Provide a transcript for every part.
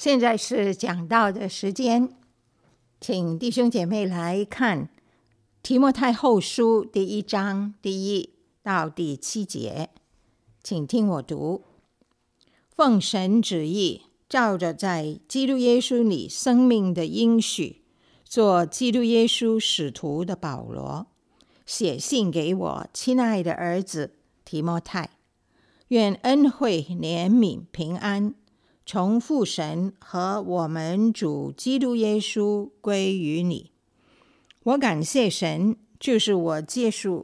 现在是讲道的时间，请弟兄姐妹来看《提摩太后书》第一章第一到第七节，请听我读：奉神旨意，照着在基督耶稣里生命的应许，做基督耶稣使徒的保罗，写信给我亲爱的儿子提摩太，愿恩惠、怜悯、平安。从父神和我们主基督耶稣归于你。我感谢神，就是我接续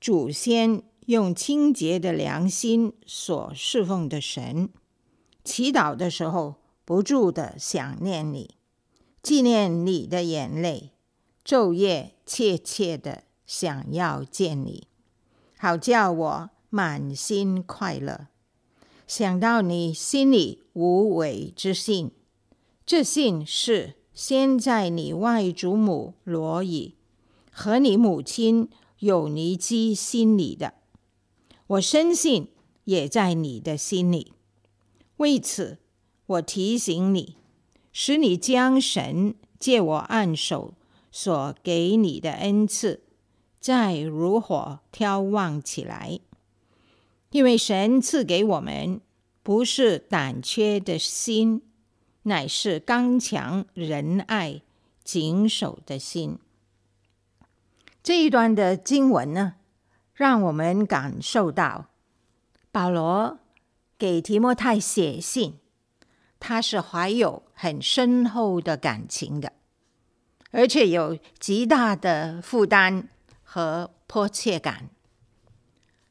祖先用清洁的良心所侍奉的神。祈祷的时候，不住的想念你，纪念你的眼泪，昼夜切切的想要见你，好叫我满心快乐。想到你心里无伪之信，这信是先在你外祖母罗以和你母亲友尼基心里的，我深信也在你的心里。为此，我提醒你，使你将神借我按手所给你的恩赐，再如火挑旺起来。因为神赐给我们不是胆怯的心，乃是刚强、仁爱、谨守的心。这一段的经文呢，让我们感受到保罗给提摩太写信，他是怀有很深厚的感情的，而且有极大的负担和迫切感。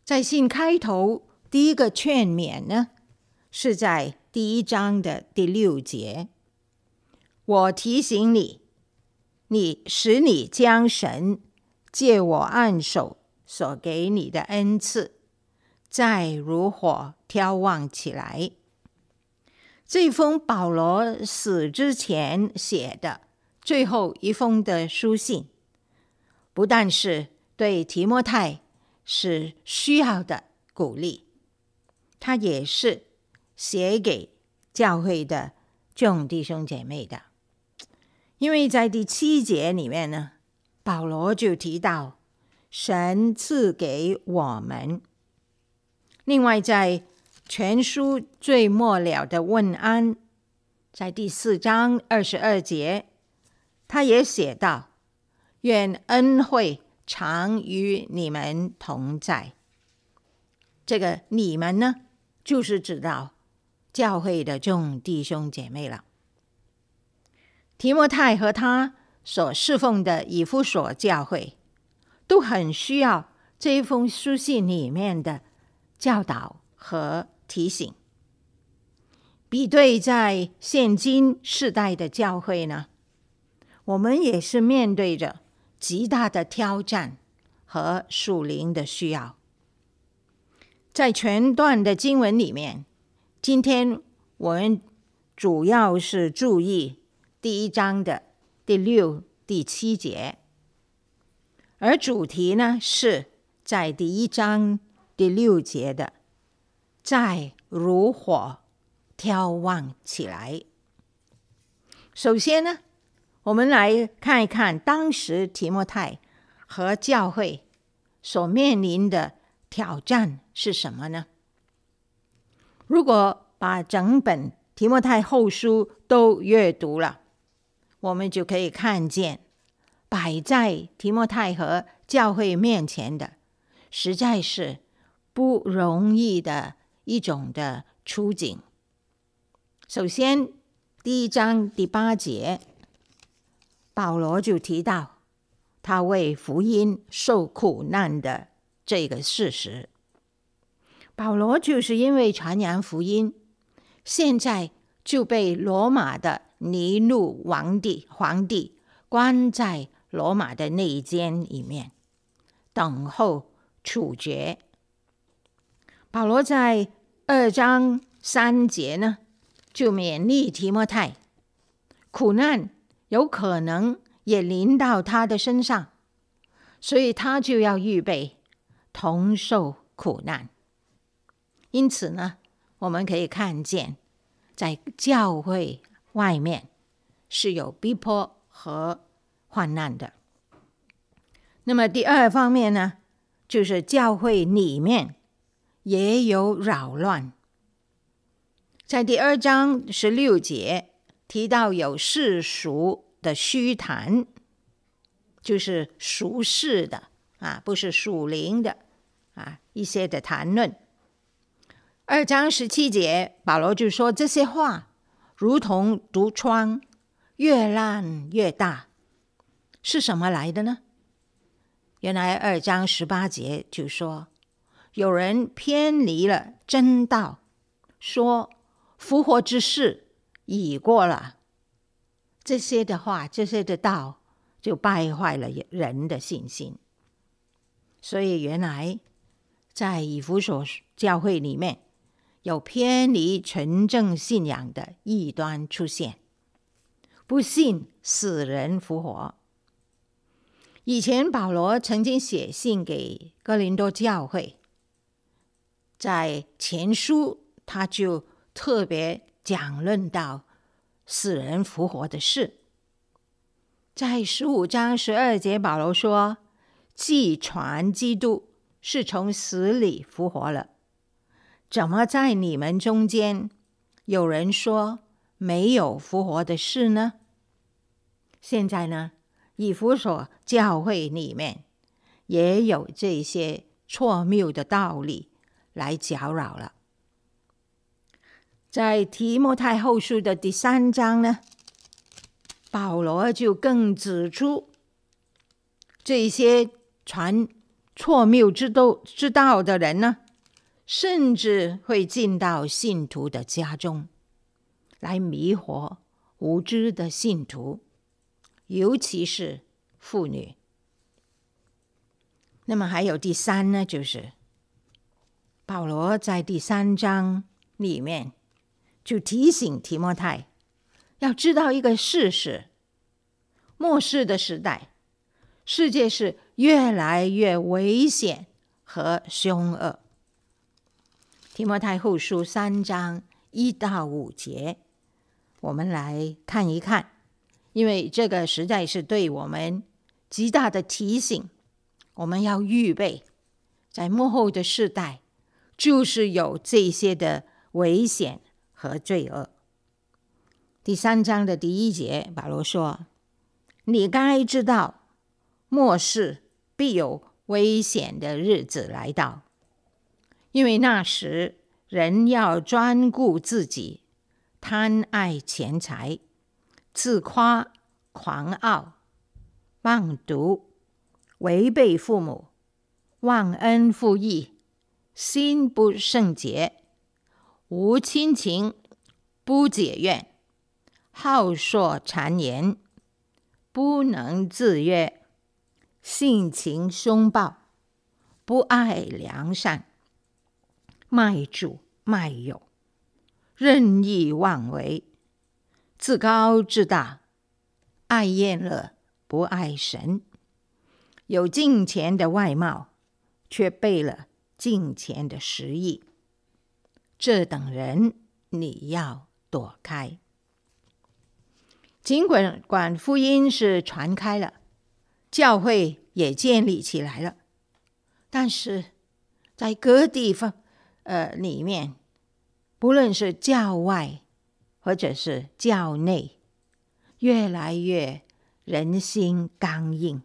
在信开头，第一个劝勉呢，是在第一章的第六节。我提醒你，你使你将神借我按手所给你的恩赐，再如火挑旺起来。这封保罗死之前写的最后一封的书信，不但是对提摩太。是需要的鼓励，他也是写给教会的众弟兄姐妹的。因为在第七节里面呢，保罗就提到神赐给我们。另外，在全书最末了的问安，在第四章二十二节，他也写道：愿恩惠。常与你们同在。这个你们呢，就是指到教会的众弟兄姐妹了。提摩太和他所侍奉的以弗所教会，都很需要这一封书信里面的教导和提醒。比对在现今世代的教会呢，我们也是面对着。极大的挑战和属灵的需要，在全段的经文里面，今天我们主要是注意第一章的第六、第七节，而主题呢是在第一章第六节的“在如火眺望起来”。首先呢。我们来看一看当时提摩太和教会所面临的挑战是什么呢？如果把整本提摩太后书都阅读了，我们就可以看见摆在提摩太和教会面前的，实在是不容易的一种的处境。首先，第一章第八节。保罗就提到他为福音受苦难的这个事实。保罗就是因为传扬福音，现在就被罗马的尼禄王帝皇帝关在罗马的内监里面，等候处决。保罗在二章三节呢，就勉励提摩太，苦难。有可能也临到他的身上，所以他就要预备同受苦难。因此呢，我们可以看见在教会外面是有逼迫和患难的。那么第二方面呢，就是教会里面也有扰乱。在第二章十六节提到有世俗的虚谈，就是俗世的啊，不是属灵的啊，一些的谈论。二章十七节，保罗就说这些话如同毒疮，越烂越大，是什么来的呢？原来二章十八节就说，有人偏离了真道，说复活之事已过了。这些的话，这些的道，就败坏了人的信心。所以原来在以弗所教会里面，有偏离纯正信仰的异端出现，不信死人复活。以前保罗曾经写信给哥林多教会，在前书他就特别讲论到死人复活的事。在十五章十二节，保罗说：“既传基督是从死里复活了，怎么在你们中间有人说没有复活的事呢？”现在呢？以弗所教会里面也有这些错谬的道理来搅扰了。在提摩太后书的第三章呢，保罗就更指出这些传错谬之道之道的人呢，甚至会进到信徒的家中来迷惑无知的信徒。尤其是妇女。那么还有第三呢，就是保罗在第三章里面就提醒提摩太，要知道一个事实：末世的时代，世界是越来越危险和凶恶。提摩太后书三章一到五节，我们来看一看。因为这个实在是对我们极大的提醒，我们要预备，在幕后的世代，就是有这些的危险和罪恶。第三章的第一节，保罗说：“你该知道，末世必有危险的日子来到，因为那时人要专顾自己，贪爱钱财。”自夸、狂傲、妄读、违背父母、忘恩负义、心不圣洁、无亲情、不解怨、好说谗言、不能自约、性情凶暴、不爱良善、卖主卖友、任意妄为。自高自大，爱宴乐，不爱神，有敬钱的外貌，却背了敬钱的实意。这等人你要躲开。尽管管福音是传开了，教会也建立起来了，但是在各地方呃里面，不论是教外。或者是教内越来越人心刚硬，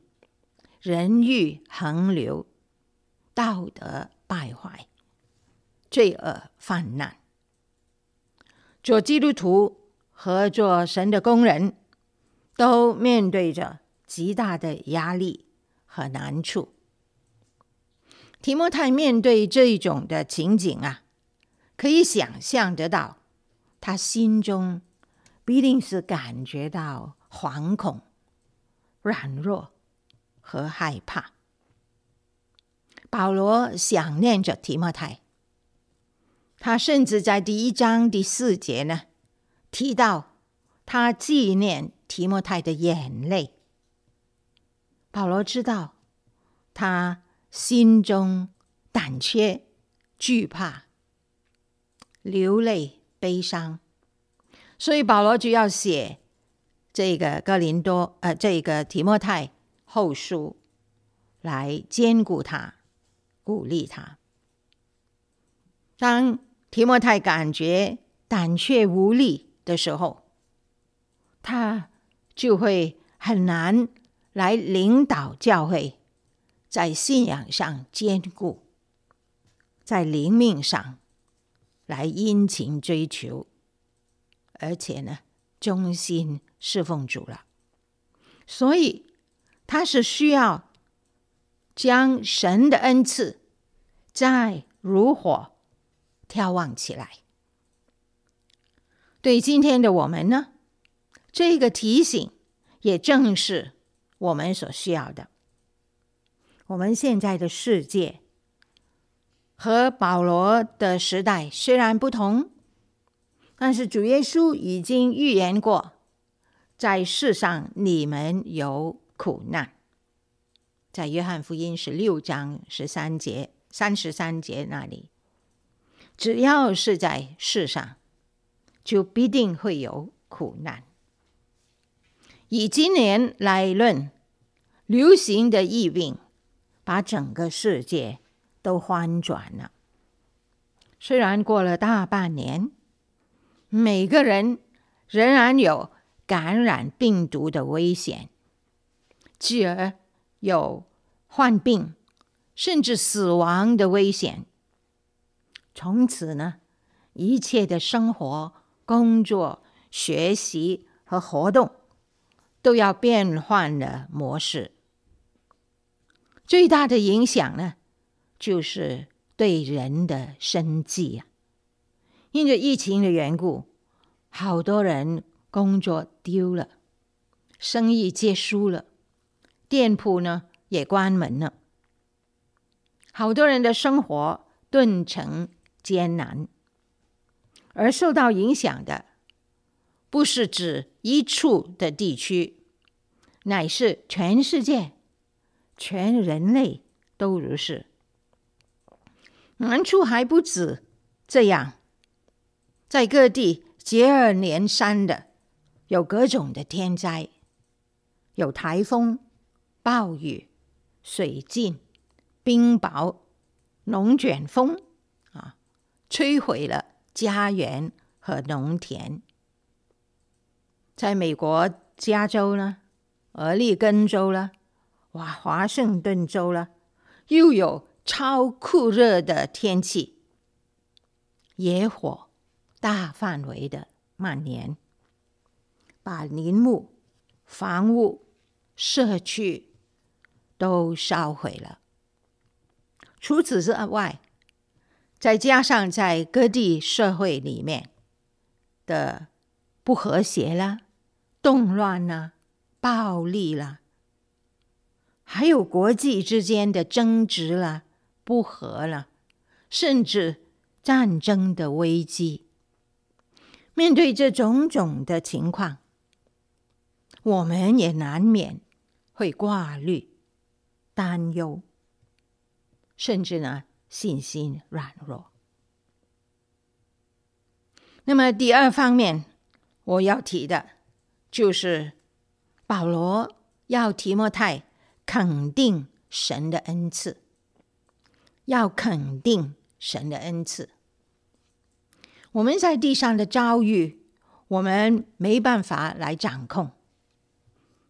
人欲横流，道德败坏，罪恶泛滥。做基督徒和做神的工人，都面对着极大的压力和难处。提摩太面对这一种的情景啊，可以想象得到。他心中必定是感觉到惶恐、软弱和害怕。保罗想念着提摩太，他甚至在第一章第四节呢提到他纪念提摩太的眼泪。保罗知道他心中胆怯、惧怕、流泪。悲伤，所以保罗就要写这个哥林多，呃，这个提摩太后书来坚固他，鼓励他。当提摩太感觉胆怯无力的时候，他就会很难来领导教会，在信仰上坚固，在灵命上来殷勤追求，而且呢，忠心侍奉主了。所以他是需要将神的恩赐再如火眺望起来。对今天的我们呢，这个提醒也正是我们所需要的。我们现在的世界和保罗的时代虽然不同，但是主耶稣已经预言过，在世上你们有苦难。在约翰福音十六章十三节、三十三节那里，只要是在世上，就必定会有苦难。以今年来论，流行的疫病。把整个世界都翻转了。虽然过了大半年，每个人仍然有感染病毒的危险，继而有患病甚至死亡的危险。从此呢，一切的生活、工作、学习和活动都要变换了模式。最大的影响呢，就是对人的生计呀。因着疫情的缘故，好多人工作丢了，生意结束了，店铺呢也关门了，好多人的生活顿成艰难。而受到影响的，不是指一处的地区，乃是全世界。全人类都如是，难处还不止这样，在各地接二连三的有各种的天灾，有台风、暴雨、水浸、冰雹、龙卷风，摧毁了家园和农田。在美国加州呢，俄勒冈州呢。哇，华盛顿州了，又有超酷热的天气，野火大范围的蔓延，把林木、房屋、社区都烧毁了。除此之外，再加上在各地社会里面的不和谐啦、动乱啦、暴力啦。还有国际之间的争执了、不和了，甚至战争的危机。面对这种种的情况，我们也难免会挂虑、担忧，甚至呢信心软弱。那么第二方面我要提的，就是保罗要提摩太。肯定神的恩赐，要肯定神的恩赐。我们在地上的遭遇，我们没办法来掌控。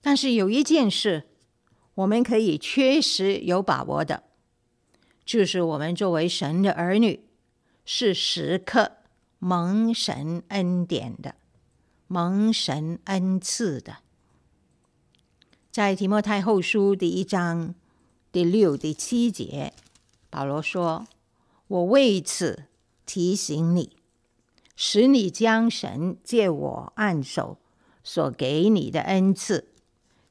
但是有一件事，我们可以确实有把握的，就是我们作为神的儿女，是时刻蒙神恩典的，蒙神恩赐的。在提摩太后书第一章第六、第七节，保罗说：“我为此提醒你，使你将神借我按手所给你的恩赐，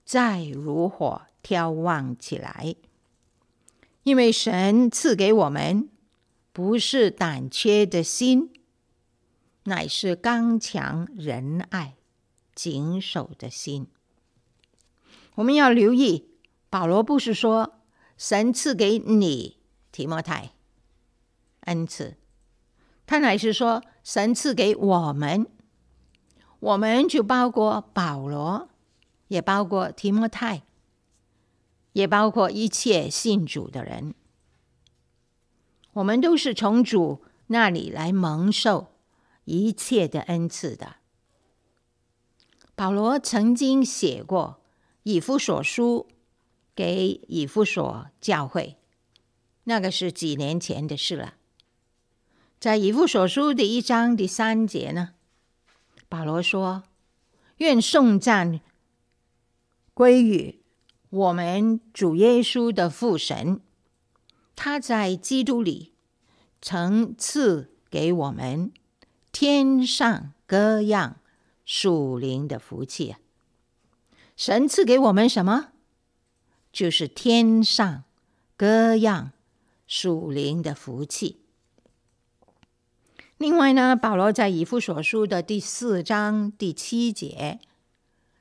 再如火挑旺起来。因为神赐给我们不是胆怯的心，乃是刚强仁爱、谨守的心。”我们要留意，保罗不是说神赐给你提摩太恩赐，他乃是说神赐给我们，我们就包括保罗，也包括提摩太，也包括一切信主的人。我们都是从主那里来蒙受一切的恩赐的。保罗曾经写过以弗所书给以弗所教会，那个是几年前的事了。在以弗所书第一章第三节呢，保罗说：“愿颂赞归于我们主耶稣的父神，他在基督里曾赐给我们天上各样属灵的福气！神赐给我们什么？就是天上各样属灵的福气。”另外呢，保罗在以弗所书的第四章第七节，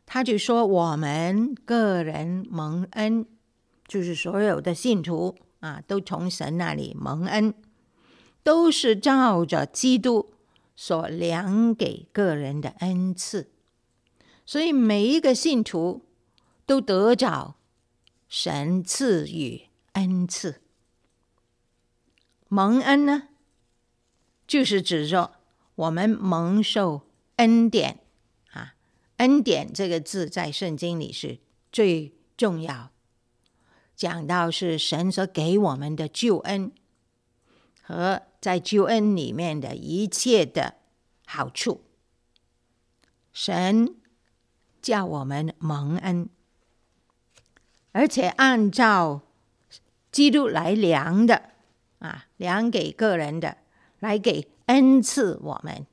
他就说：“我们个人蒙恩，就是所有的信徒啊，都从神那里蒙恩，都是照着基督所量给个人的恩赐。所以每一个信徒都得着神赐予恩赐，蒙恩呢？”就是指着我们蒙受恩典，恩典这个字在圣经里是最重要，讲到是神所给我们的救恩和在救恩里面的一切的好处，神叫我们蒙恩，而且按照基督来量的啊，量给个人的。来给恩赐我们，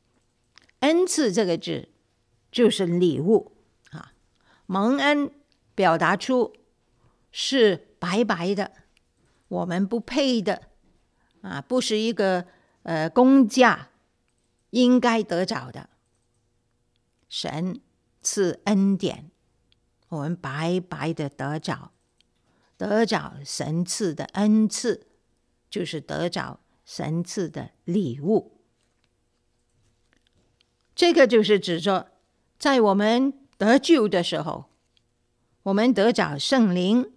恩赐这个字就是礼物啊。蒙恩表达出是白白的，我们不配的啊，不是一个呃工价应该得着的。神赐恩典，我们白白的得着，得着神赐的恩赐，就是得着。神赐的礼物，这个就是指着在我们得救的时候，我们得着圣灵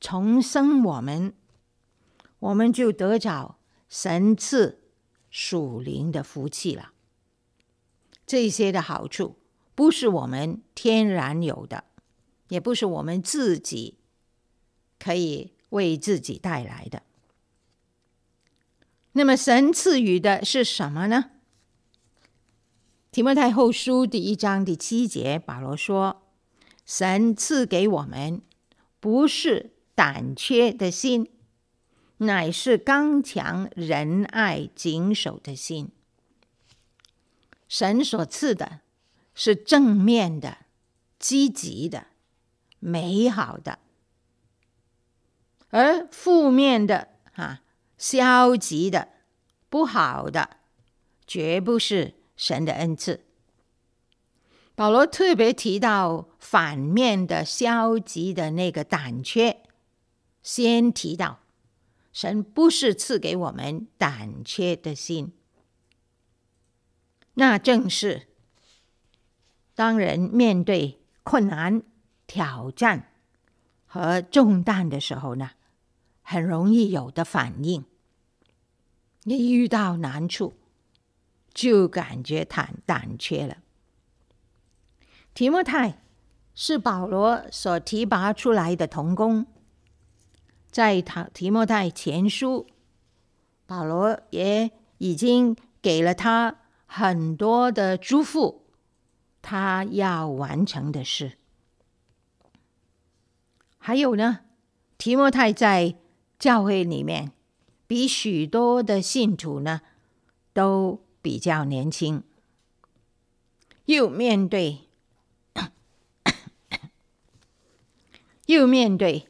重生我们，我们就得着神赐属灵的福气了。这些的好处不是我们天然有的，也不是我们自己可以为自己带来的。那么神赐予的是什么呢？提摩太后书第一章第七节，保罗说：“神赐给我们不是胆怯的心，乃是刚强仁爱谨守的心。神所赐的是正面的、积极的、美好的，而负面的，哈。”消极的、不好的，绝不是神的恩赐。保罗特别提到反面的消极的那个胆怯，先提到神不是赐给我们胆怯的心，那正是当人面对困难、挑战和重担的时候呢，很容易有的反应，一遇到难处就感觉胆胆怯了。提摩太是保罗所提拔出来的同工，在他提摩太前书，保罗也已经给了他很多的嘱咐，他要完成的事。还有呢，提摩太在。教会里面，比许多的信徒呢，都比较年轻，又面对 又面对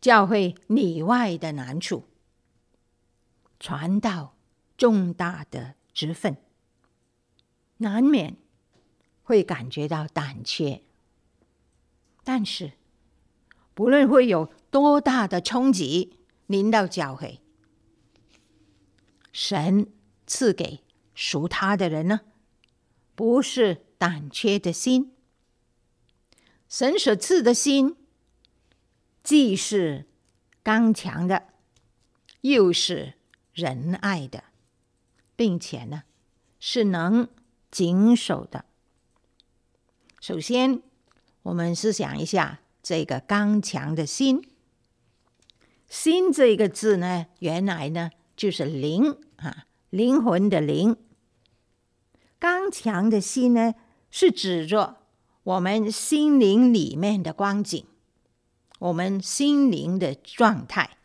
教会里外的难处，传道重大的职分，难免会感觉到胆怯，但是不论会有。多大的冲击临到教会，神赐给属他的人呢？不是胆怯的心。神所赐的心，既是刚强的，又是仁爱的，并且呢，是能谨守的。首先，我们思想一下这个刚强的心。心这个字呢，原来呢就是灵啊，灵魂的灵。刚强的心呢，是指着我们心灵里面的光景，我们心灵的状态，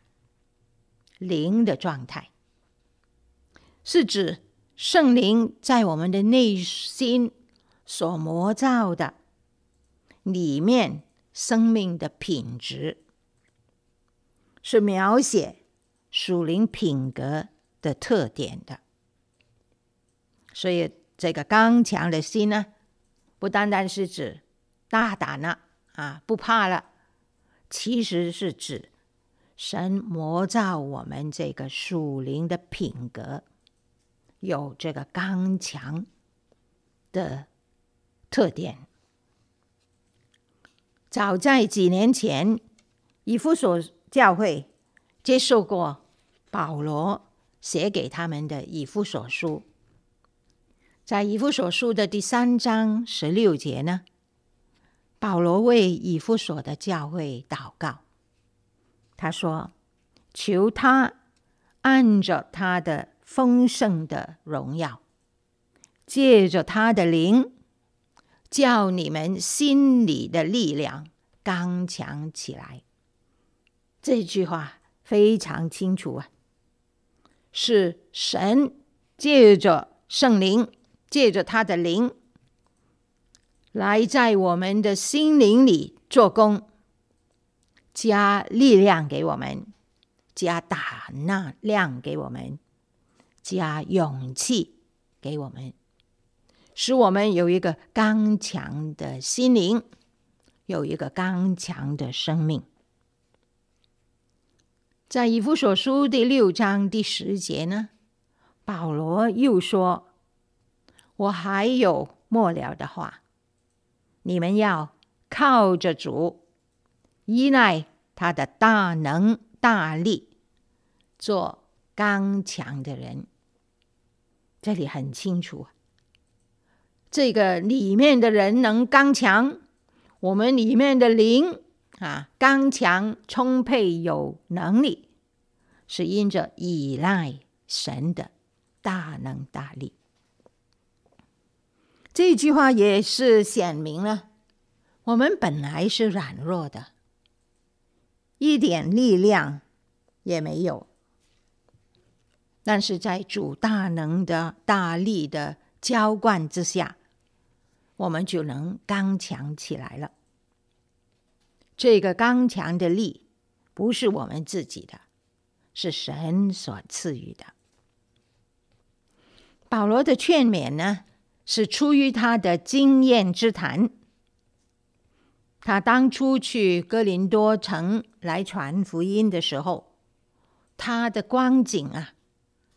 灵的状态，是指圣灵在我们的内心所模造的里面生命的品质。是描写属灵品格的特点的，所以这个刚强的心呢，不单单是指大胆了啊，不怕了，其实是指神魔造我们这个属灵的品格，有这个刚强的特点。早在几年前，以弗所。教会接受过保罗写给他们的以弗所书，在以弗所书的第三章十六节呢，保罗为以弗所的教会祷告，他说：“求他按着他的丰盛的荣耀，借着他的灵，叫你们心里的力量刚强起来。”这句话非常清楚啊，是神借着圣灵，借着他的灵，来在我们的心灵里做工，加力量给我们，加胆量给我们，加勇气给我们，使我们有一个刚强的心灵，有一个刚强的生命。在以弗所书第六章第十节呢，保罗又说：“我还有末了的话，你们要靠着主，依赖他的大能大力，做刚强的人。”这里很清楚，这个里面的人能刚强，我们里面的灵。啊，刚强、充沛、有能力，是因着依赖神的大能大力。这句话也是显明了，我们本来是软弱的，一点力量也没有。但是在主大能的大力的浇灌之下，我们就能刚强起来了。这个刚强的力不是我们自己的，是神所赐予的。保罗的劝勉呢，是出于他的经验之谈。他当初去哥林多城来传福音的时候，他的光景啊，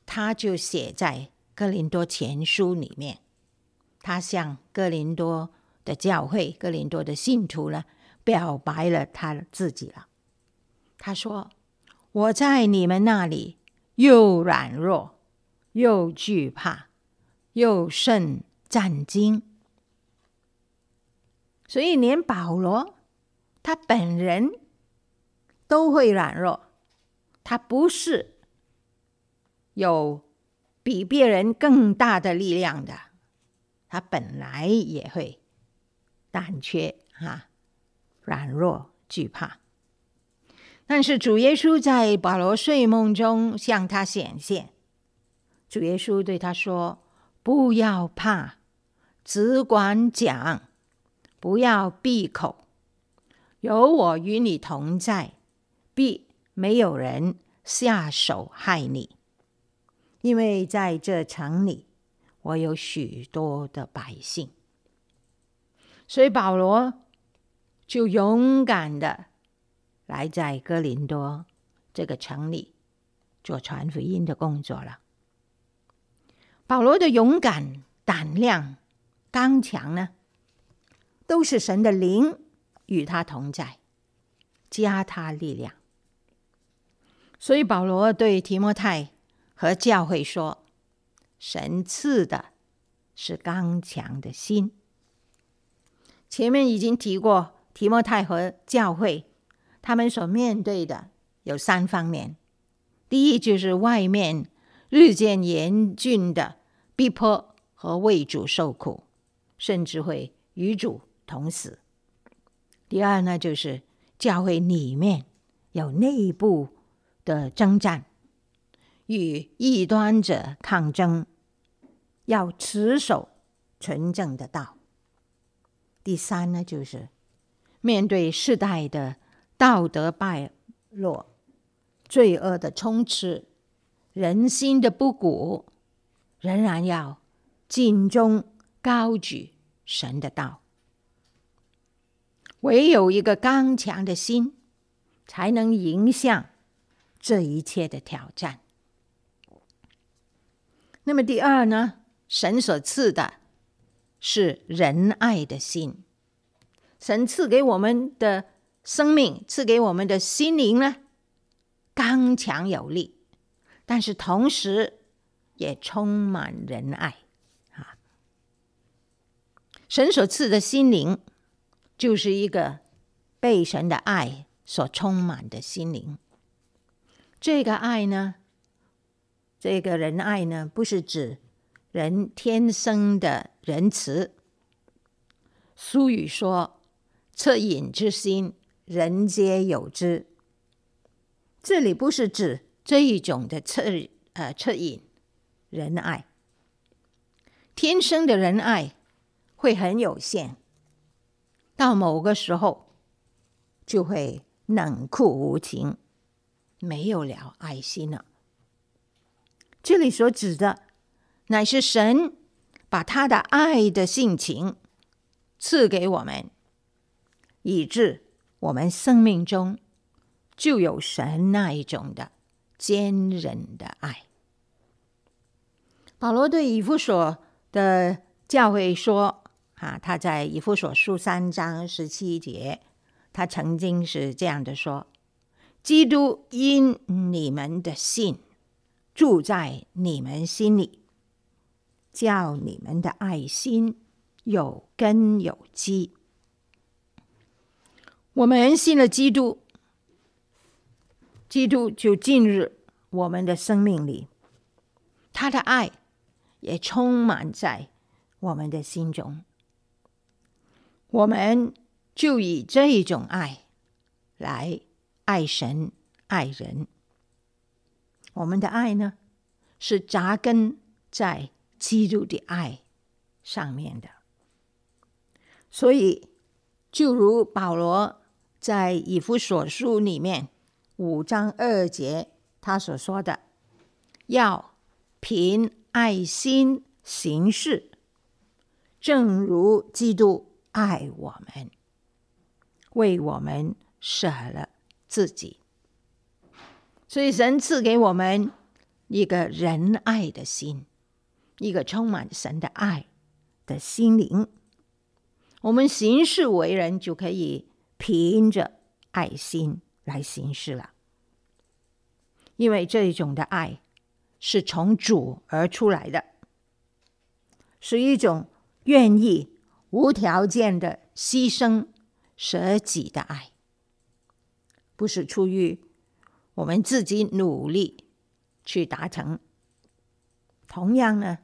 他就写在哥林多前书里面。他向哥林多的教会、哥林多的信徒呢，表白了他自己了。他说：“我在你们那里又软弱，又惧怕，又甚战惊。所以连保罗他本人都会软弱，他不是有比别人更大的力量的，他本来也会胆怯哈。”软弱惧怕，但是主耶稣在保罗睡梦中向他显现。主耶稣对他说：“不要怕，只管讲，不要闭口。有我与你同在，必没有人下手害你，因为在这城里，我有许多的百姓。”所以保罗。就勇敢的来在哥林多这个城里做传福音的工作了。保罗的勇敢胆量刚强呢？都是神的灵与他同在，加他力量。所以保罗对提摩太和教会说：“神赐的是刚强的心。”前面已经提过，提摩太和教会他们所面对的有三方面：第一，就是外面日渐严峻的逼迫和为主受苦，甚至会与主同死；第二呢，就是教会里面有内部的征战，与异端者抗争，要持守纯正的道；第三呢，就是面对世代的道德败落、罪恶的充斥、人心的不古，仍然要尽忠高举神的道。唯有一个刚强的心，才能迎向这一切的挑战。那么第二呢？神所赐的是仁爱的心。神赐给我们的生命，赐给我们的心灵呢，刚强有力，但是同时也充满仁爱。神所赐的心灵。就是一个被神的爱所充满的心灵。这个爱呢，这个仁爱呢，不是指人天生的仁慈。俗语说：“恻隐之心，人皆有之。”这里不是指这一种的恻呃恻隐仁爱。天生的仁爱会很有限。到某个时候，就会冷酷无情，没有了爱心了。这里所指的，乃是神把他的爱的性情赐给我们，以致我们生命中就有神那一种的坚忍的爱。保罗对以弗所的教会说。啊，他在以弗所书三章十七节，他曾经是这样的说：“基督因你们的信住在你们心里，叫你们的爱心有根有基。”我们信了基督，基督就进入我们的生命里，他的爱也充满在我们的心中。我们就以这种爱来爱神爱人。我们的爱呢，是扎根在基督的爱上面的。所以，就如保罗在以弗所书里面五章二节他所说的，要凭爱心行事，正如基督。爱我们，为我们舍了自己，所以神赐给我们一个仁爱的心，一个充满神的爱的心灵。我们行事为人就可以凭着爱心来行事了，因为这一种的爱是从主而出来的，是一种愿意。无条件的牺牲、舍己的爱，不是出于我们自己努力去达成。同样呢，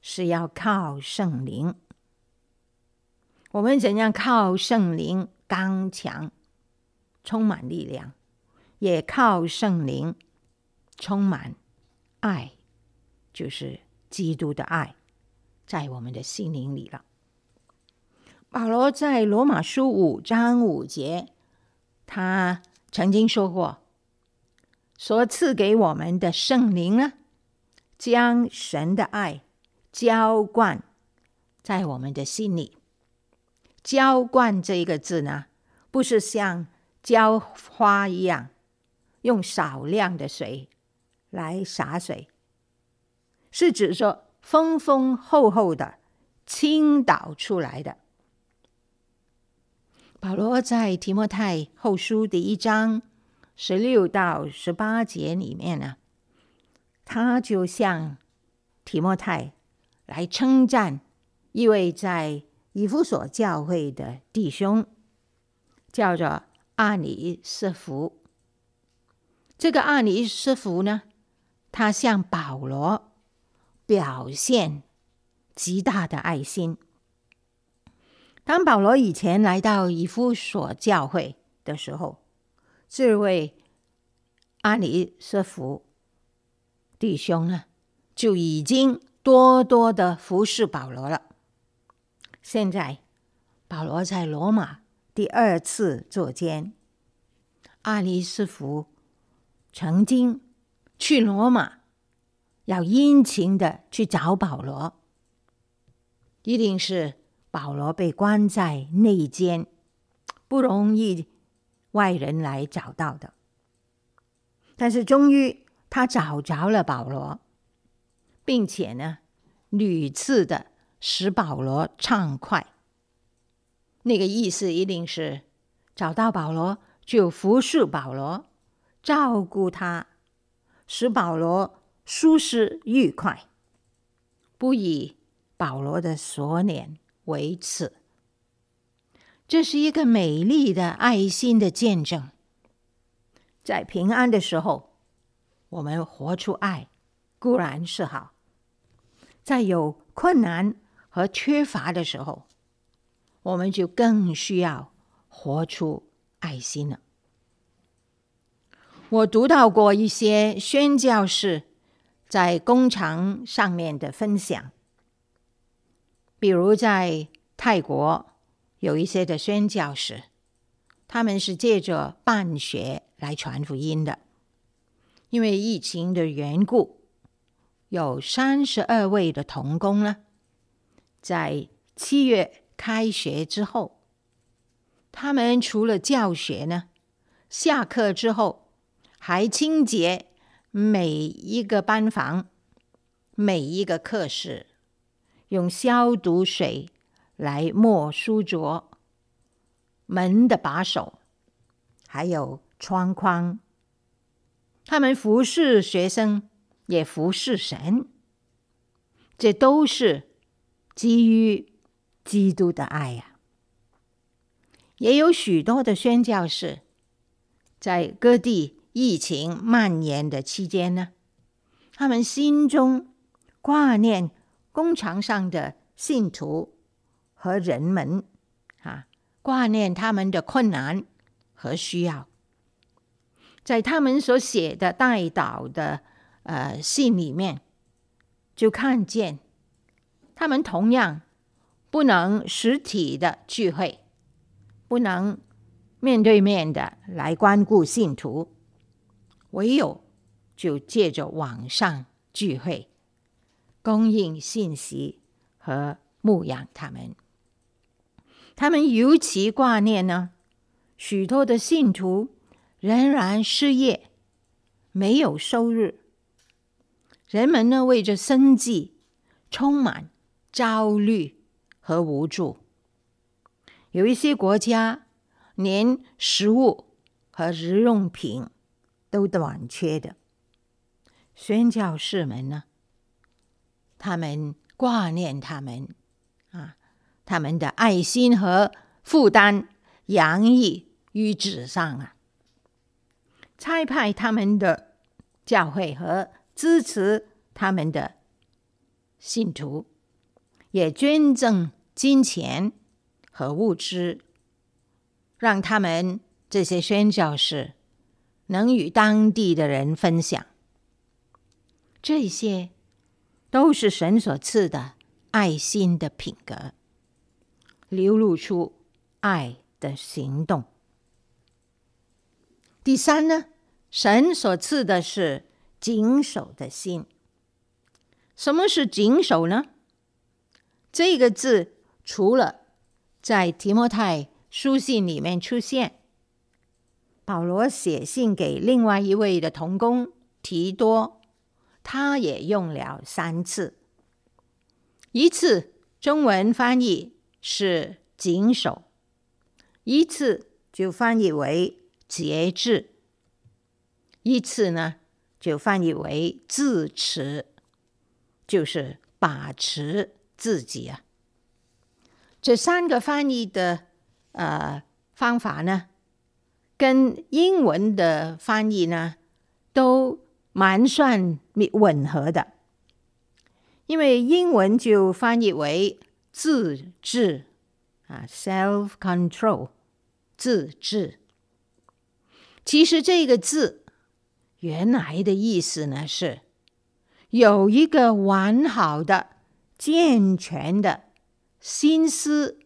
是要靠圣灵。我们怎样靠圣灵刚强、充满力量，也靠圣灵充满爱，就是基督的爱，在我们的心灵里了。保罗在罗马书五章五节，他曾经说过：“所赐给我们的圣灵呢，将神的爱浇灌在我们的心里。浇灌这一个字呢，不是像浇花一样，用少量的水来洒水，是指说丰丰厚厚的倾倒出来的。保罗在提摩太后书第一章十六到十八节里面呢，他就向提摩太来称赞一位在以弗所教会的弟兄，叫做阿里斯福。这个阿里斯福呢，他向保罗表现极大的爱心。当保罗以前来到以弗所教会的时候，这位阿里斯福弟兄呢，就已经多多的服侍保罗了。现在保罗在罗马第二次作监，阿里斯福曾经去罗马，要殷勤的去找保罗，一定是。保罗被关在内监，不容易外人来找到的。但是终于他找着了保罗，并且呢，屡次的使保罗畅快。那个意思一定是找到保罗就服侍保罗，照顾他，使保罗舒适愉快，不以保罗的锁链为此，这是一个美丽的爱心的见证。在平安的时候，我们活出爱固然是好；在有困难和缺乏的时候，我们就更需要活出爱心了。我读到过一些宣教士在工厂上面的分享。比如在泰国有一些的宣教士，他们是借着办学来传福音的。因为疫情的缘故，有三十二位的童工呢，在七月开学之后，他们除了教学呢，下课之后还清洁每一个班房，每一个课室。用消毒水来抹书桌、门的把手，还有窗框。他们服侍学生，也服侍神。这都是基于基督的爱呀、啊。也有许多的宣教士，在各地疫情蔓延的期间呢，他们心中挂念。工厂上的信徒和人们，啊，挂念他们的困难和需要，在他们所写的代祷的呃信里面，就看见他们同样不能实体的聚会，不能面对面的来关顾信徒，唯有就借着网上聚会。供应信息和牧养他们，他们尤其挂念呢。许多的信徒仍然失业，没有收入。人们呢，为着生计充满焦虑和无助。有一些国家连食物和日用品都短缺的。宣教士们呢，他们挂念他们啊，他们的爱心和负担洋溢于纸上啊，差派他们的教会和支持他们的信徒，也捐赠金钱和物资，让他们这些宣教士能与当地的人分享这些。都是神所赐的爱心的品格，流露出爱的行动。第三呢，神所赐的是谨守的心。什么是谨守呢？这个字除了在提摩太书信里面出现，保罗写信给另外一位的同工提多。他也用了三次，一次中文翻译是谨守，一次就翻译为节制，一次呢就翻译为自持，就是把持自己啊。这三个翻译的呃方法呢，跟英文的翻译呢都蛮算吻合的。因为英文就翻译为自制啊，self-control，自制。其实这个字原来的意思呢是有一个完好的、健全的心思、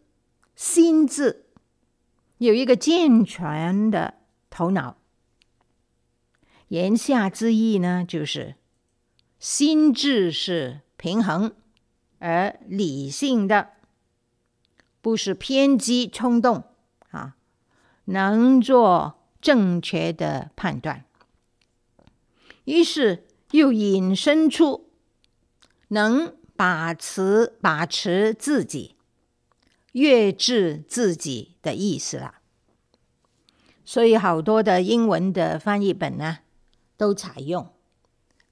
心智，有一个健全的头脑。言下之意呢，就是心智是。平衡而理性的，不是偏激冲动啊，能做正确的判断。于是又引申出能把持把持自己、越制自己的意思了。所以好多的英文的翻译本呢，都采用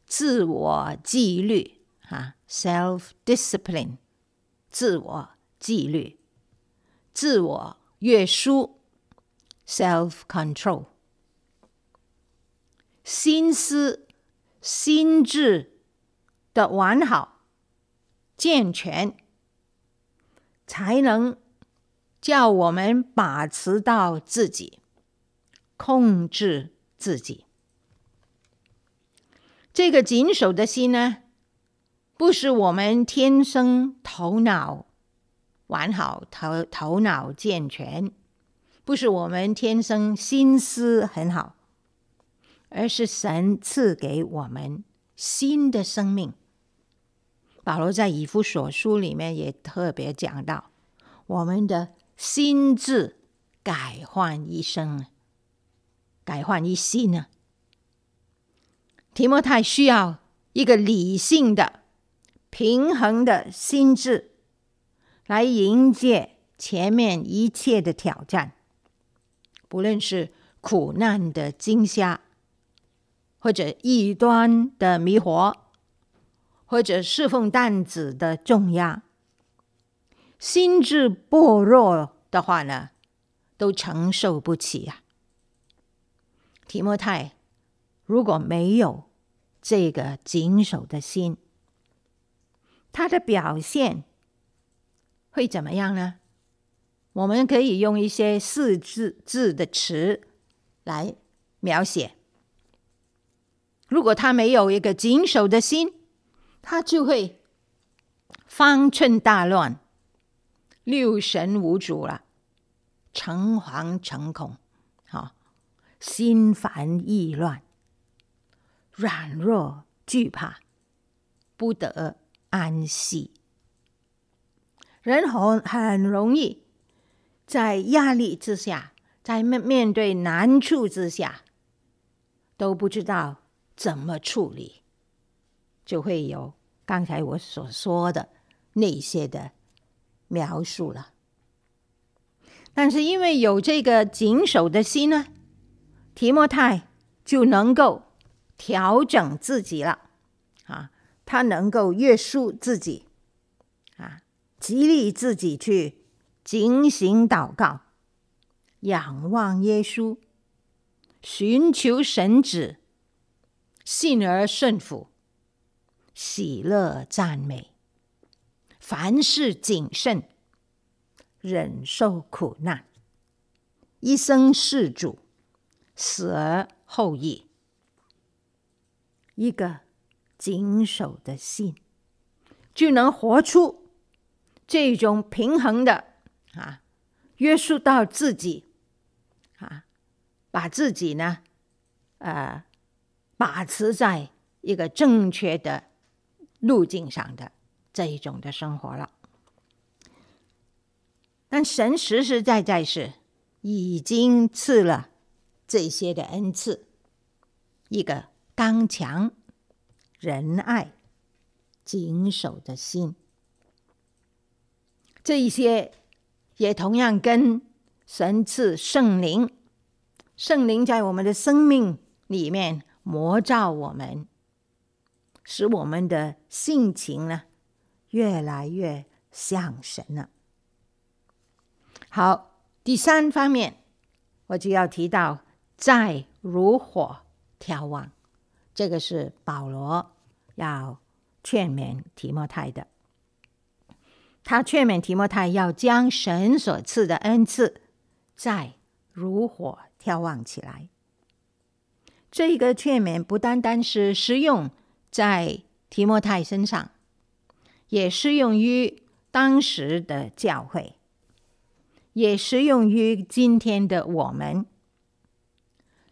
自我纪律。啊，self-discipline，自我纪律、自我约束，self-control，心思、心智的完好、健全，才能叫我们把持到自己，控制自己。这个谨守的心呢，不是我们天生头脑完好，头头脑健全，不是我们天生心思很好，而是神赐给我们新的生命。保罗在以弗所书里面也特别讲到，我们的心智改换一生，改换一新呢。提摩太需要一个理性的。平衡的心智，来迎接前面一切的挑战，不论是苦难的惊吓，或者异端的迷惑，或者侍奉担子的重压，心智薄弱的话呢，都承受不起呀、啊。提摩太如果没有这个谨守的心，他的表现会怎么样呢？我们可以用一些四字字的词来描写。如果他没有一个谨守的心，他就会方寸大乱、六神无主了，诚惶诚恐，啊，心烦意乱，软弱惧怕，不得。安息，人很很容易在压力之下，在面面对难处之下，都不知道怎么处理，就会有刚才我所说的那些的描述了。但是因为有这个谨守的心呢，提摩太就能够调整自己了啊。他能够约束自己，啊，激励自己去警醒祷告，仰望耶稣，寻求神旨，信而顺服，喜乐赞美，凡事谨慎，忍受苦难，一生事主，死而后已，一个。谨守的心，就能活出这种平衡的啊，约束到自己啊，把自己呢，呃，把持在一个正确的路径上的这一种的生活了。但神实实在在是已经赐了这些的恩赐，一个刚强。仁爱、谨守的心，这一些也同样跟神赐圣灵，圣灵在我们的生命里面模造我们，使我们的性情呢越来越像神了。好，第三方面，我就要提到再如火眺望，这个是保罗要劝勉提摩太的。他劝勉提摩太要将神所赐的恩赐再如火眺望起来。这个劝勉不单单是适用在提摩太身上，也适用于当时的教会，也适用于今天的我们。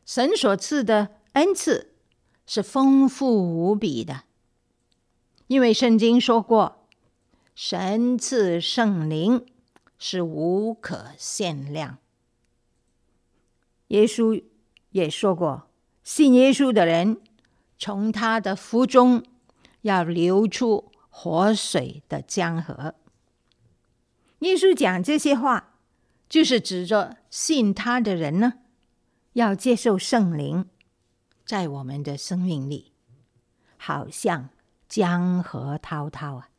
神所赐的恩赐是丰富无比的，因为圣经说过。神赐圣灵是无可限量。耶稣也说过，信耶稣的人从他的腹中要流出活水的江河。耶稣讲这些话，就是指着信他的人呢，要接受圣灵，在我们的生命里，好像江河滔滔啊。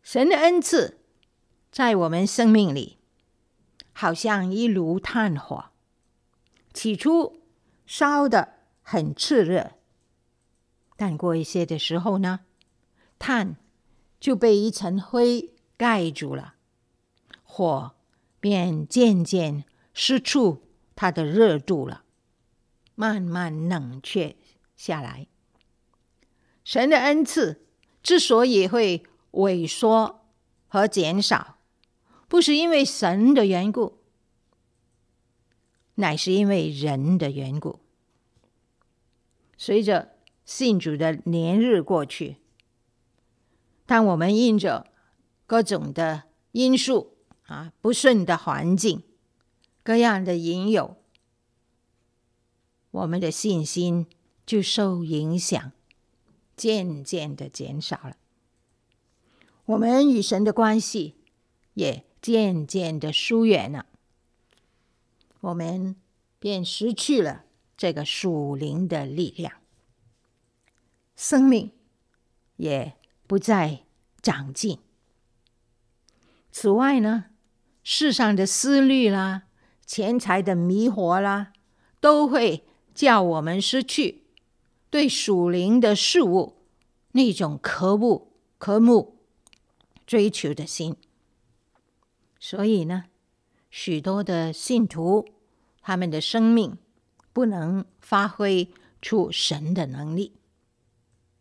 神的恩赐在我们生命里，好像一炉炭火，起初烧得很炽热，但过一些的时候呢，炭就被一层灰盖住了，火便渐渐失去它的热度了，慢慢冷却下来。神的恩赐之所以会萎缩和减少，不是因为神的缘故，乃是因为人的缘故。随着信主的年日过去，当我们因着各种的因素啊，不顺的环境，各样的引诱，我们的信心就受影响，渐渐的减少了。我们与神的关系也渐渐的疏远了，我们便失去了这个属灵的力量，生命也不再长进。此外呢，世上的思虑啦、钱财的迷惑啦，都会叫我们失去对属灵的事物那种渴慕、渴慕。追求的心，所以呢，许多的信徒，他们的生命不能发挥出神的能力，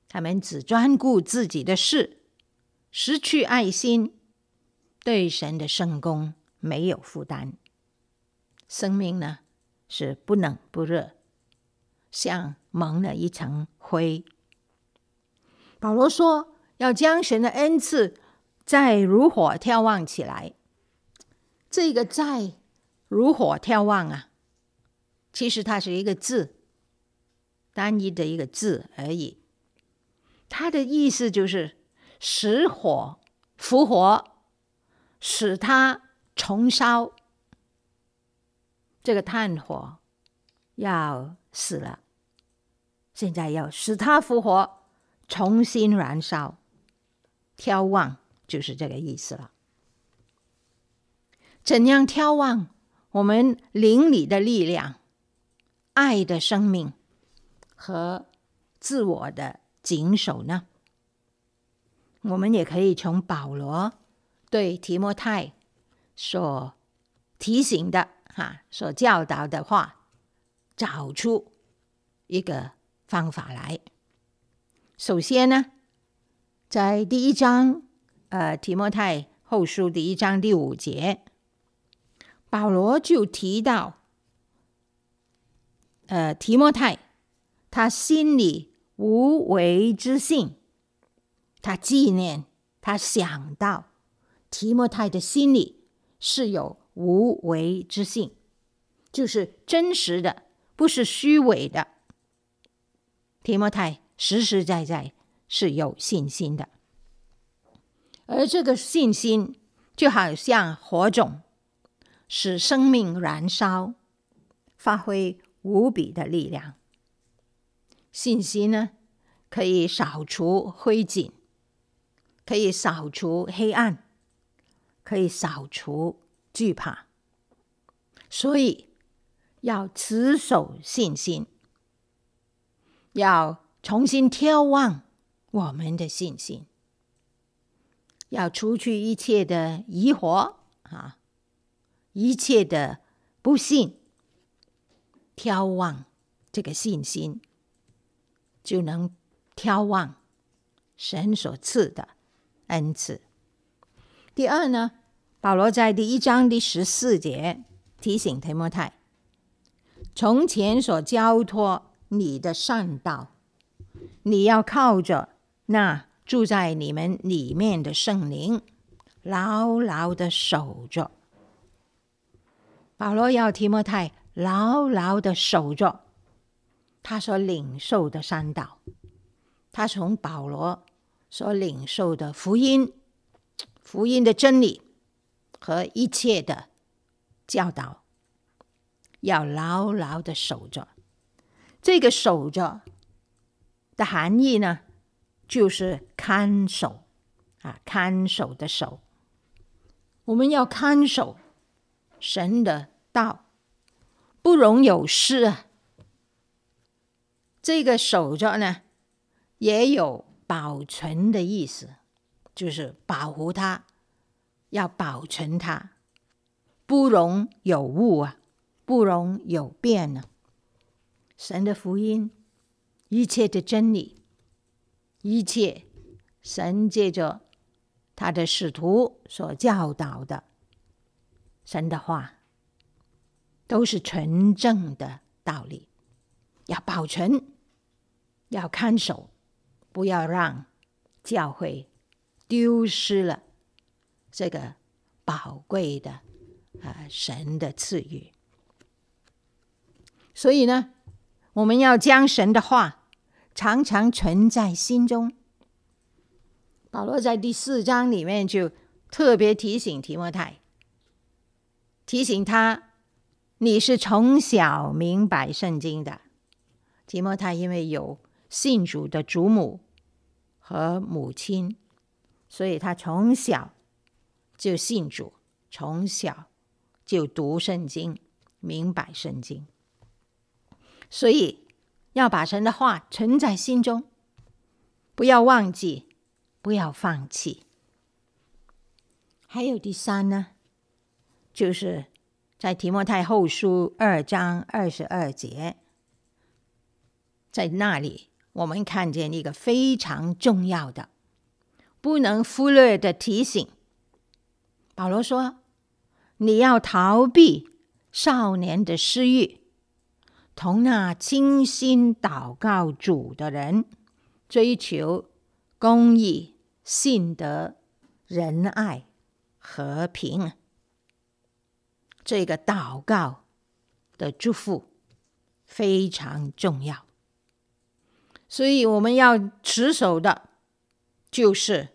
他们只专顾自己的事，失去爱心，对神的圣工没有负担，生命呢是不冷不热，像蒙了一层灰。保罗说，要将神的恩赐。再如火眺望起来，这个“再如火眺望”啊，其实它是一个字，单一的一个字而已。它的意思就是使火复活，使它重烧。这个炭火要死了，现在要使它复活，重新燃烧，眺望。就是这个意思了。怎样眺望我们灵里的力量、爱的生命和自我的谨守呢？我们也可以从保罗对提摩太所提醒的、哈所教导的话，找出一个方法来。首先呢，在第一章。呃，提摩太后书第一章第五节，保罗就提到，呃，提摩太他心里无为之性，他纪念，他想到提摩太的心里是有无为之性，就是真实的，不是虚伪的。提摩太实实在在是有信心的。而这个信心就好像火种，使生命燃烧，发挥无比的力量。信心呢，可以扫除灰烬，可以扫除黑暗，可以扫除惧怕。所以要持守信心，要重新眺望我们的信心。要除去一切的疑惑啊，一切的不信，眺望这个信心，就能眺望神所赐的恩赐。第二呢，保罗在第一章第十四节提醒提摩太：从前所交托你的善道，你要靠着那。住在你们里面的圣灵，牢牢的守着。保罗要提摩太牢牢的守着他所领受的善道，他从保罗所领受的福音、福音的真理和一切的教导，要牢牢的守着。这个守着的含义呢？就是看守啊，看守的守，我们要看守神的道，不容有失啊。这个守着呢，也有保存的意思，就是保护它，要保存它，不容有误啊，不容有变啊。神的福音，一切的真理。一切神借着他的使徒所教导的神的话，都是纯正的道理，要保存，要看守，不要让教会丢失了这个宝贵的啊神的赐予。所以呢，我们要将神的话。常常存在心中。保罗在第四章里面就特别提醒提摩太，提醒他：你是从小明白圣经的。提摩太因为有信主的祖母和母亲，所以他从小就信主，从小就读圣经，明白圣经，所以。要把神的话存在心中，不要忘记，不要放弃。还有第三呢，就是在提摩太后书二章二十二节，在那里我们看见一个非常重要的、不能忽略的提醒。保罗说：“你要逃避少年的私欲。”同那倾心祷告主的人，追求公义、信德、仁爱、和平。这个祷告的祝福非常重要，所以我们要持守的，就是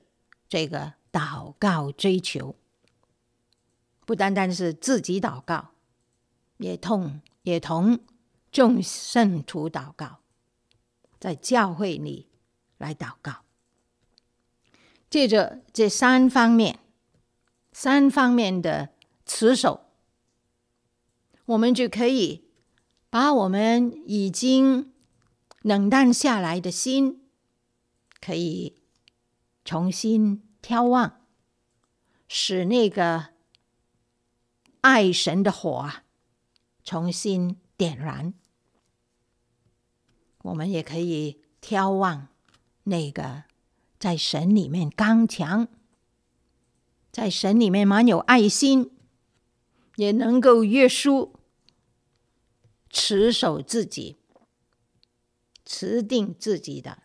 这个祷告追求，不单单是自己祷告，也同也同。众圣徒祷告，在教会里来祷告。借着这三方面，三方面的持守，我们就可以把我们已经冷淡下来的心，可以重新眺望，使那个爱神的火啊重新点燃。我们也可以眺望那个在神里面刚强，在神里面满有爱心，也能够约束、持守自己、持定自己的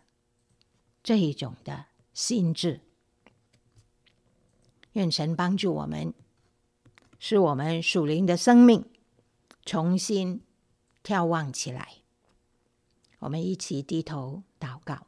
这一种的心志。愿神帮助我们，使我们属灵的生命重新眺望起来。我们一起低头祷告。